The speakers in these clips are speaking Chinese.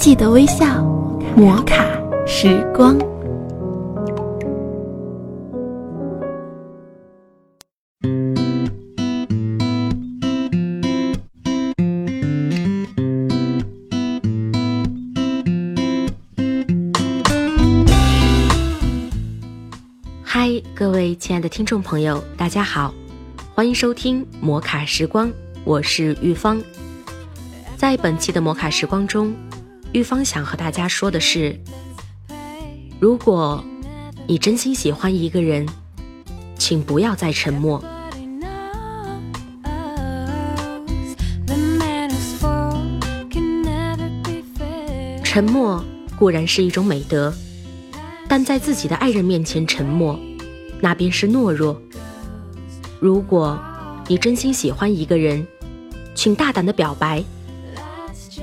记得微笑，摩卡时光。嗨，各位亲爱的听众朋友，大家好，欢迎收听摩卡时光，我是玉芳。在本期的摩卡时光中，玉芳想和大家说的是：如果你真心喜欢一个人，请不要再沉默。沉默固然是一种美德，但在自己的爱人面前沉默，那便是懦弱。如果你真心喜欢一个人，请大胆的表白。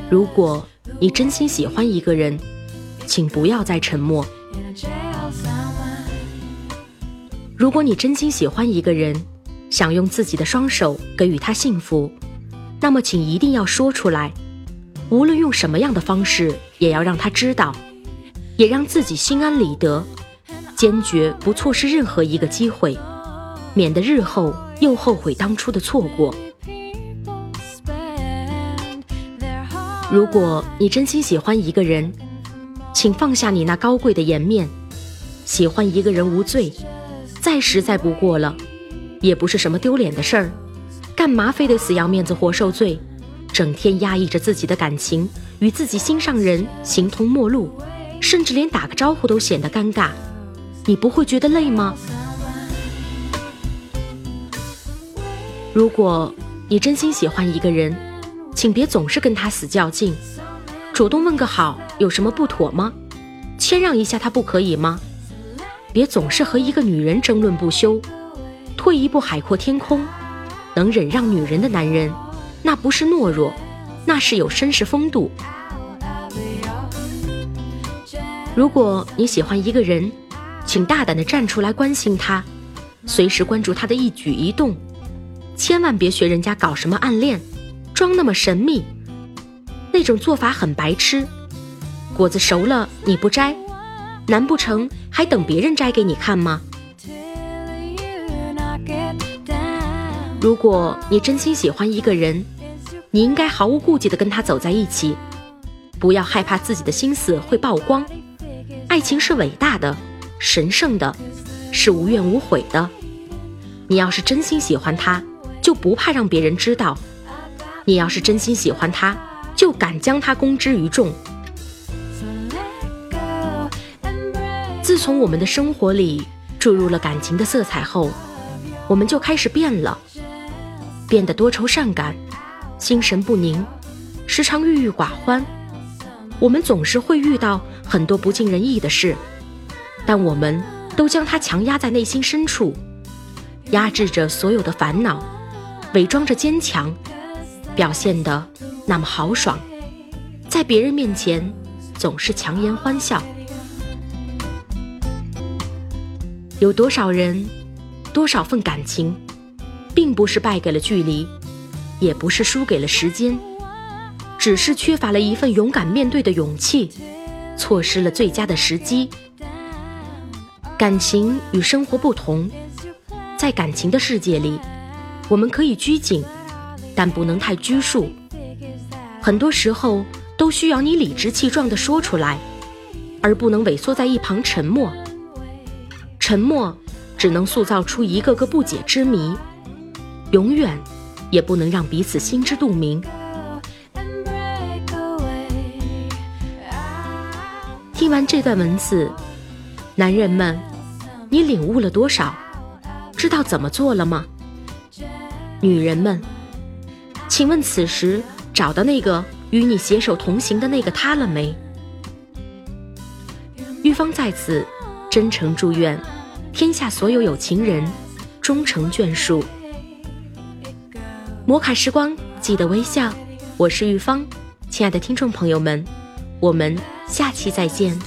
如果你真心喜欢一个人，请不要再沉默。如果你真心喜欢一个人，想用自己的双手给予他幸福，那么请一定要说出来，无论用什么样的方式，也要让他知道，也让自己心安理得，坚决不错失任何一个机会，免得日后又后悔当初的错过。如果你真心喜欢一个人，请放下你那高贵的颜面。喜欢一个人无罪，再实在不过了，也不是什么丢脸的事儿。干嘛非得死要面子活受罪？整天压抑着自己的感情，与自己心上人形同陌路，甚至连打个招呼都显得尴尬。你不会觉得累吗？如果你真心喜欢一个人，请别总是跟他死较劲，主动问个好有什么不妥吗？谦让一下他不可以吗？别总是和一个女人争论不休，退一步海阔天空。能忍让女人的男人，那不是懦弱，那是有绅士风度。如果你喜欢一个人，请大胆的站出来关心他，随时关注他的一举一动，千万别学人家搞什么暗恋。装那么神秘，那种做法很白痴。果子熟了你不摘，难不成还等别人摘给你看吗？如果你真心喜欢一个人，你应该毫无顾忌地跟他走在一起，不要害怕自己的心思会曝光。爱情是伟大的、神圣的，是无怨无悔的。你要是真心喜欢他，就不怕让别人知道。你要是真心喜欢他，就敢将他公之于众。自从我们的生活里注入了感情的色彩后，我们就开始变了，变得多愁善感，心神不宁，时常郁郁寡欢。我们总是会遇到很多不尽人意的事，但我们都将它强压在内心深处，压制着所有的烦恼，伪装着坚强。表现的那么豪爽，在别人面前总是强颜欢笑。有多少人，多少份感情，并不是败给了距离，也不是输给了时间，只是缺乏了一份勇敢面对的勇气，错失了最佳的时机。感情与生活不同，在感情的世界里，我们可以拘谨。但不能太拘束，很多时候都需要你理直气壮地说出来，而不能萎缩在一旁沉默。沉默只能塑造出一个个不解之谜，永远也不能让彼此心知肚明。听完这段文字，男人们，你领悟了多少？知道怎么做了吗？女人们。请问此时找到那个与你携手同行的那个他了没？玉芳在此真诚祝愿天下所有有情人终成眷属。摩卡时光，记得微笑。我是玉芳，亲爱的听众朋友们，我们下期再见。